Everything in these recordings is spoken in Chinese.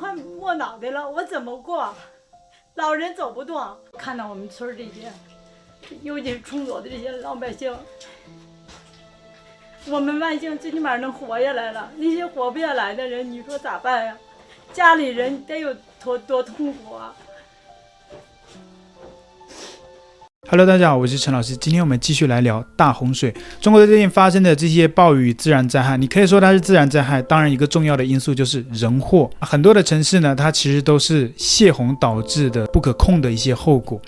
快没脑袋了，我怎么过？老人走不动，看到我们村这些，尤其是崇左的这些老百姓，我们万幸最起码能活下来了，那些活不下来的人，你说咋办呀？家里人得有多多痛苦啊！Hello，大家好，我是陈老师。今天我们继续来聊大洪水。中国最近发生的这些暴雨、自然灾害，你可以说它是自然灾害。当然，一个重要的因素就是人祸。很多的城市呢，它其实都是泄洪导致的不可控的一些后果。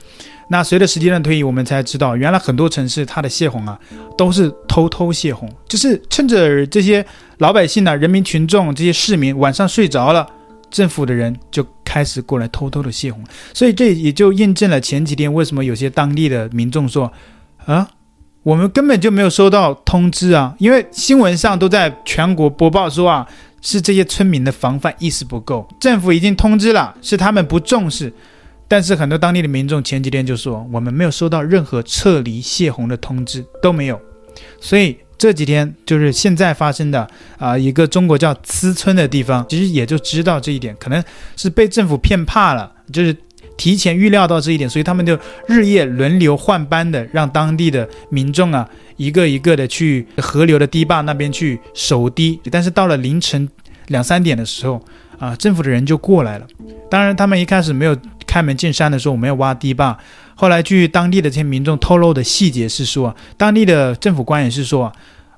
那随着时间的推移，我们才知道，原来很多城市它的泄洪啊，都是偷偷泄洪，就是趁着这些老百姓呢、人民群众、这些市民晚上睡着了。政府的人就开始过来偷偷的泄洪，所以这也就印证了前几天为什么有些当地的民众说，啊，我们根本就没有收到通知啊，因为新闻上都在全国播报说啊，是这些村民的防范意识不够，政府已经通知了，是他们不重视，但是很多当地的民众前几天就说，我们没有收到任何撤离泄洪的通知，都没有，所以。这几天就是现在发生的啊、一个中国叫葳村的地方，其实也就知道这一点，可能是被政府骗怕了，就是提前预料到这一点，所以他们就日夜轮流换班的，让当地的民众啊，一个一个的去河流的堤坝那边去守堤。但是到了凌晨两三点的时候啊，政府的人就过来了。当然，他们一开始没有开门见山的说我们要挖堤坝。后来，据当地的这些民众透露的细节是说，当地的政府官员是说，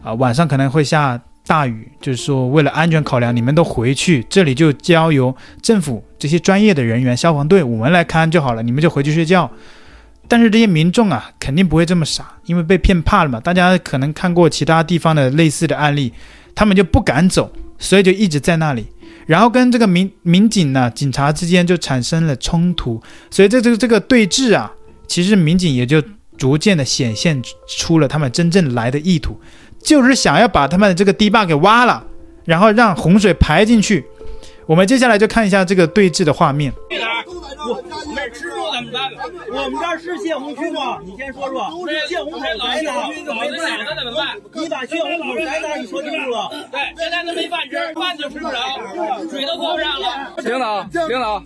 啊，晚上可能会下大雨，就是说为了安全考量，你们都回去，这里就交由政府这些专业的人员、消防队我们来看就好了，你们就回去睡觉。但是这些民众啊，肯定不会这么傻，因为被骗怕了嘛。大家可能看过其他地方的类似的案例，他们就不敢走，所以就一直在那里。然后跟这个民民警呢、警察之间就产生了冲突，所以这这个这个对峙啊。其实民警也就逐渐的显现出了他们真正来的意图，就是想要把他们的这个堤坝给挖了，然后让洪水排进去。我们接下来就看一下这个对峙的画面。去哪儿？我没吃住怎么办？我们这儿是泄洪区吗？你先说说。泄洪口在哪？没饭吃怎么办？你把泄洪口在哪？你说清楚了。对，现在都没饭吃，饭都吃不着，水都喝不上了。领导，领导，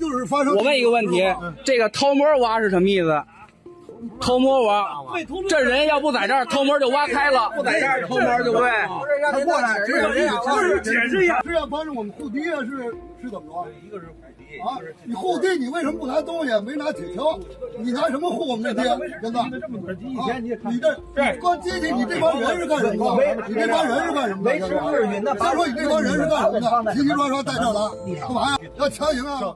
我问一个问题，这个掏摸挖是什么意思？偷摸挖，这人要不在这儿，偷摸就挖开了；不在这儿，偷摸就对。他过来，只有这是解释一下，是要帮着我们护堤啊，是是怎么着？一个是护堤啊，你护堤，你为什么不拿东西？没拿铁锹，你拿什么护我们这堤？真的？以前你你这光机去，你这帮人是干什么的？你这帮人是干什么的？先说你这帮人是干什么的？叽叽喳喳带这来，干嘛呀？要强行啊？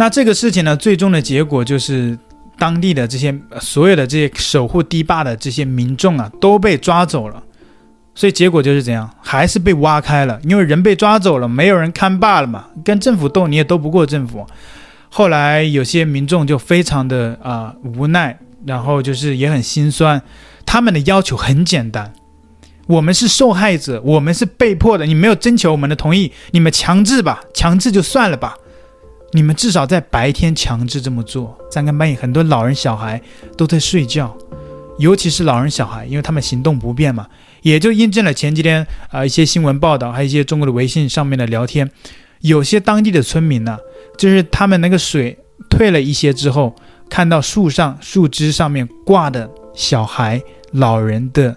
那这个事情呢，最终的结果就是，当地的这些所有的这些守护堤坝的这些民众啊，都被抓走了。所以结果就是怎样，还是被挖开了，因为人被抓走了，没有人看坝了嘛，跟政府斗你也斗不过政府。后来有些民众就非常的啊、无奈，然后就是也很心酸。他们的要求很简单，我们是受害者，我们是被迫的，你没有征求我们的同意，你们强制吧，强制就算了吧。你们至少在白天强制这么做，三更半夜很多老人小孩都在睡觉，尤其是老人小孩，因为他们行动不便嘛，也就印证了前几天啊、一些新闻报道，还有一些中国的微信上面的聊天，有些当地的村民呢，就是他们那个水退了一些之后，看到树上树枝上面挂的小孩、老人的。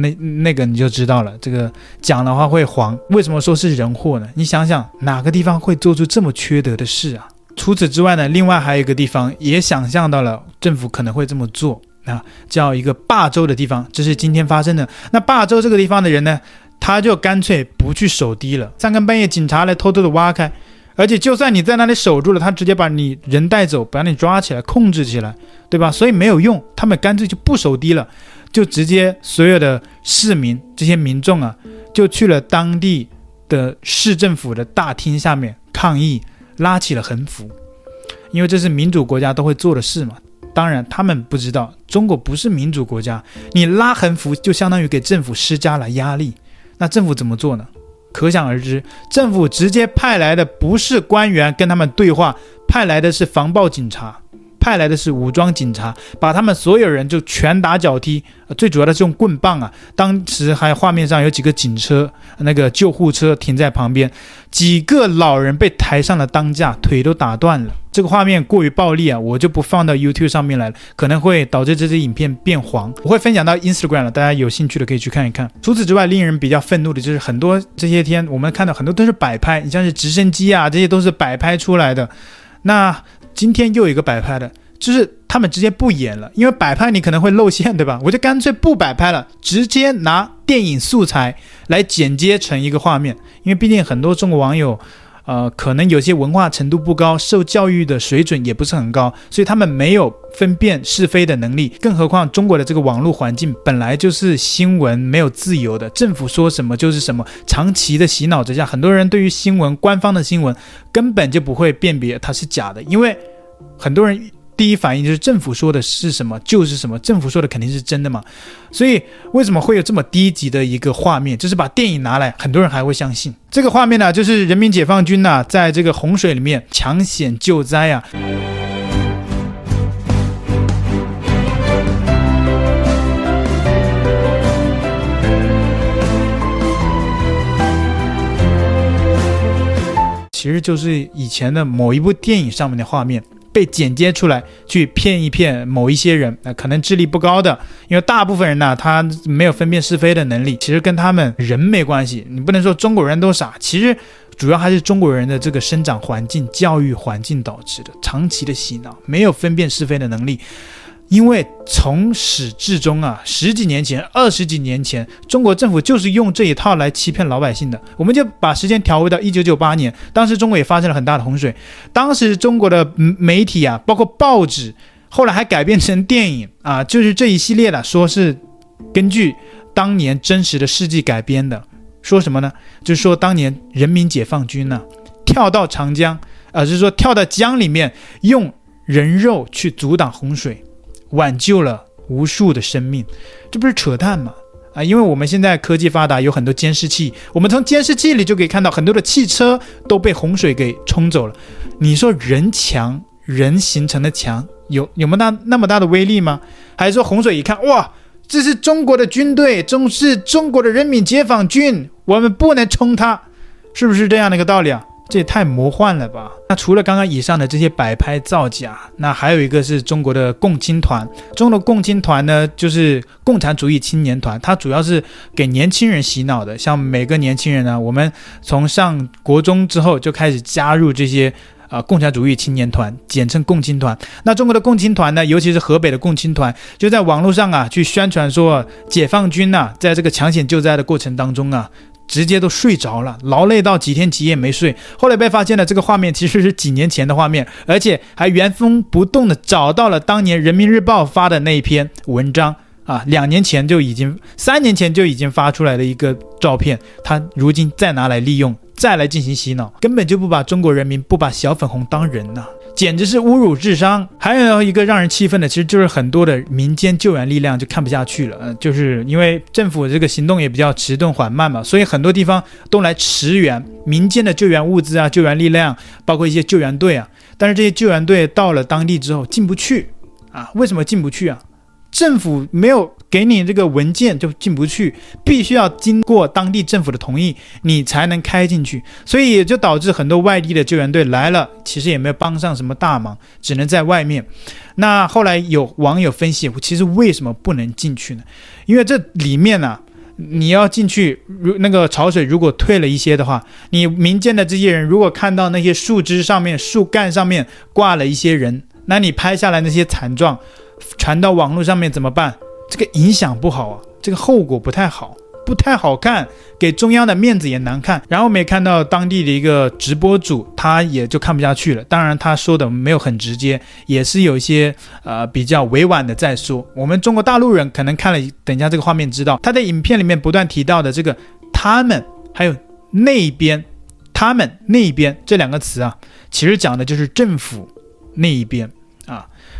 那那个你就知道了，这个讲的话会黄。为什么说是人祸呢？你想想，哪个地方会做出这么缺德的事啊？除此之外呢，另外还有一个地方也想象到了政府可能会这么做啊，叫一个霸州的地方，这是今天发生的。那霸州这个地方的人呢，他就干脆不去守堤了，三更半夜警察来偷偷的挖开，而且就算你在那里守住了，他直接把你人带走，把你抓起来控制起来，对吧？所以没有用，他们干脆就不守堤了。就直接所有的市民这些民众啊，就去了当地的市政府的大厅下面抗议，拉起了横幅，因为这是民主国家都会做的事嘛。当然，他们不知道中国不是民主国家，你拉横幅就相当于给政府施加了压力。那政府怎么做呢？可想而知，政府直接派来的不是官员跟他们对话，派来的是防暴警察。派来的是武装警察，把他们所有人就拳打脚踢，最主要的是用棍棒啊。当时还画面上有几个警车，那个救护车停在旁边，几个老人被抬上了担架，腿都打断了。这个画面过于暴力啊，我就不放到 YouTube 上面来了，可能会导致这支影片变黄。我会分享到 Instagram 了，大家有兴趣的可以去看一看。除此之外，令人比较愤怒的就是很多这些天我们看到很多都是摆拍，你像是直升机啊，这些都是摆拍出来的。那今天又一个摆拍的，就是他们直接不演了，因为摆拍你可能会露馅，对吧？我就干脆不摆拍了，直接拿电影素材来剪接成一个画面，因为毕竟很多中国网友。呃，可能有些文化程度不高，受教育的水准也不是很高，所以他们没有分辨是非的能力。更何况中国的这个网络环境本来就是新闻没有自由的，政府说什么就是什么。长期的洗脑之下，很多人对于新闻、官方的新闻根本就不会辨别它是假的，因为很多人。第一反应就是政府说的是什么就是什么，政府说的肯定是真的嘛。所以为什么会有这么低级的一个画面？就是把电影拿来，很多人还会相信这个画面呢？就是人民解放军呐，在这个洪水里面抢险救灾啊。其实就是以前的某一部电影上面的画面。被剪接出来去骗一骗某一些人，那可能智力不高的，因为大部分人呢，他没有分辨是非的能力，其实跟他们人没关系。你不能说中国人都傻，其实主要还是中国人的这个生长环境、教育环境导致的，长期的洗脑，没有分辨是非的能力。因为从始至终啊，十几年前、二十几年前，中国政府就是用这一套来欺骗老百姓的。我们就把时间调回到一九九八年，当时中国也发生了很大的洪水。当时中国的媒体啊，包括报纸，后来还改编成电影啊，就是这一系列的，说是根据当年真实的事迹改编的。说什么呢？就是说当年人民解放军呢、跳到长江，啊，就是说跳到江里面，用人肉去阻挡洪水。挽救了无数的生命，这不是扯淡吗？啊，因为我们现在科技发达，有很多监视器，我们从监视器里就可以看到很多的汽车都被洪水给冲走了。你说人墙，人形成的墙有有没有那那么大的威力吗？还是说洪水一看，哇，这是中国的军队，中是中国的人民解放军，我们不能冲它，是不是这样的一个道理啊？这也太魔幻了吧！那除了刚刚以上的这些摆拍造假，那还有一个是中国的共青团。中国的共青团呢，就是共产主义青年团，它主要是给年轻人洗脑的。像每个年轻人呢，我们从上国中之后就开始加入这些啊、共产主义青年团，简称共青团。那中国的共青团呢，尤其是河北的共青团，就在网络上啊去宣传说，解放军呐、在这个抢险救灾的过程当中啊。直接都睡着了，劳累到几天几夜没睡。后来被发现了，这个画面其实是几年前的画面，而且还原封不动的找到了当年人民日报发的那一篇文章啊，两年前就已经，三年前就已经发出来的一个照片，他如今再拿来利用，再来进行洗脑，根本就不把中国人民，不把小粉红当人呐、简直是侮辱智商！还有一个让人气愤的，其实就是很多的民间救援力量就看不下去了，呃，就是因为政府这个行动也比较迟钝缓慢嘛，所以很多地方都来驰援民间的救援物资啊、救援力量，包括一些救援队啊。但是这些救援队到了当地之后进不去啊？为什么进不去啊？政府没有给你这个文件就进不去，必须要经过当地政府的同意，你才能开进去。所以也就导致很多外地的救援队来了，其实也没有帮上什么大忙，只能在外面。那后来有网友分析，其实为什么不能进去呢？因为这里面呢、你要进去，如那个潮水如果退了一些的话，你民间的这些人如果看到那些树枝上面、树干上面挂了一些人，那你拍下来那些惨状。传到网络上面怎么办？这个影响不好啊，这个后果不太好，不太好看，给中央的面子也难看。然后我们也看到当地的一个直播主，他也就看不下去了。当然他说的没有很直接，也是有一些呃比较委婉的在说。我们中国大陆人可能看了，等一下这个画面知道，他在影片里面不断提到的这个他们，还有那边，他们那边这两个词啊，其实讲的就是政府那一边。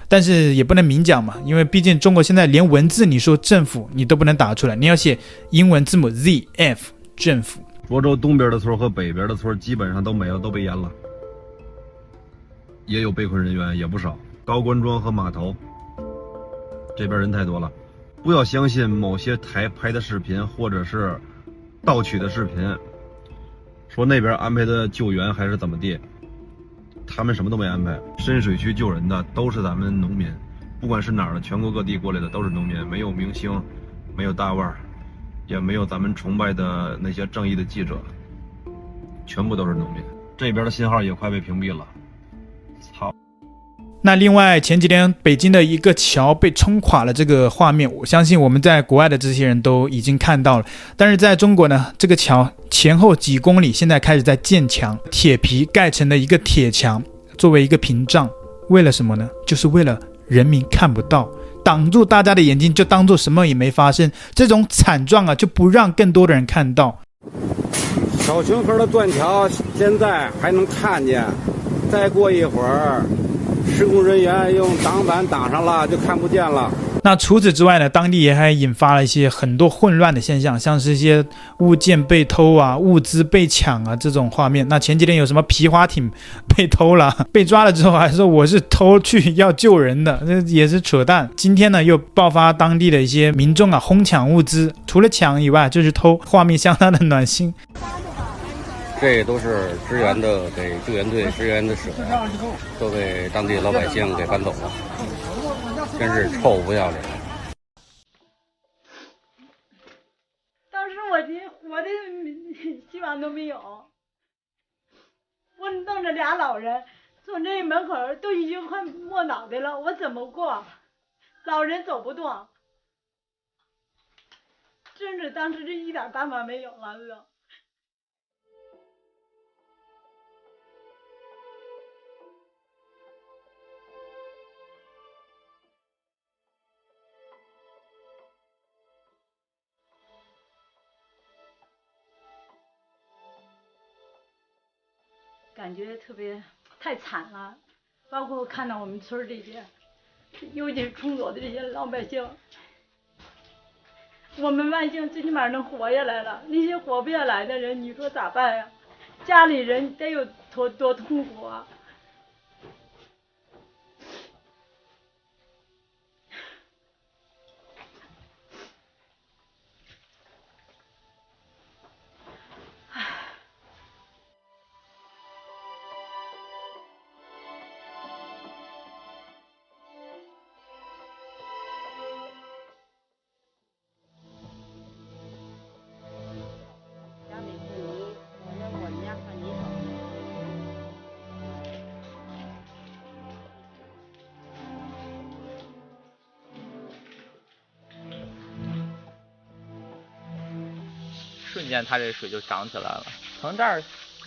但是也不能明讲嘛，因为毕竟中国现在连文字你说政府你都不能打出来，你要写英文字母 Z F 政府。涿州东边的村和北边的村基本上都没了，都被淹了，也有被困人员也不少。高官庄和码头这边人太多了，不要相信某些台拍的视频或者是盗取的视频，说那边安排的救援还是怎么地，他们什么都没安排。深水区救人的都是咱们农民，不管是哪儿的，全国各地过来的都是农民，没有明星，没有大腕儿，也没有咱们崇拜的那些正义的记者，全部都是农民。这边的信号也快被屏蔽了，操！那另外前几天北京的一个桥被冲垮了，这个画面，我相信我们在国外的这些人都已经看到了。但是在中国呢，这个桥前后几公里现在开始在建墙，铁皮盖成了一个铁墙，作为一个屏障，为了什么呢？就是为了人民看不到，挡住大家的眼睛，就当做什么也没发生。这种惨状啊，就不让更多的人看到。小清河的断桥现在还能看见，再过一会儿。施工人员用挡板挡上了，就看不见了。那除此之外呢？当地也还引发了一些很多混乱的现象，像是一些物件被偷啊、物资被抢啊这种画面。那前几天有什么皮划艇被偷了，被抓了之后还说我是偷去要救人的，这也是扯淡。今天呢又爆发当地的一些民众啊哄抢物资，除了抢以外就是偷，画面相当的暖心。这都是支援的，给救援队支援的水，都被当地老百姓给搬走了，真是臭不要脸！当时我的活的希望都没有，我弄着俩老人从这门口都已经快没脑袋了，我怎么过？老人走不动，真是当时这一点办法没有了都。感觉特别太惨了，包括看到我们村这些，尤其是崇左的这些老百姓，我们万幸最起码能活下来了，那些活不下来的人，你说咋办呀？家里人得有多多痛苦啊！瞬间，它这水就涨起来了。从这儿，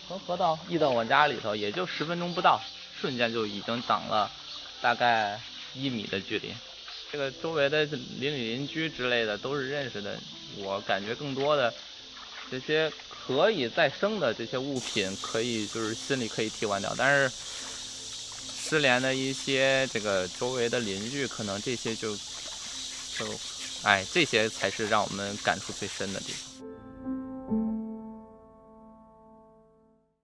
从河道溢到我家里头，也就十分钟不到，瞬间就已经涨了大概一米的距离。这个周围的邻里邻居之类的都是认识的，我感觉更多的这些可以再生的这些物品，可以就是心里可以替换掉。但是失联的一些这个周围的邻居，可能这些就就，哎，这些才是让我们感触最深的地方。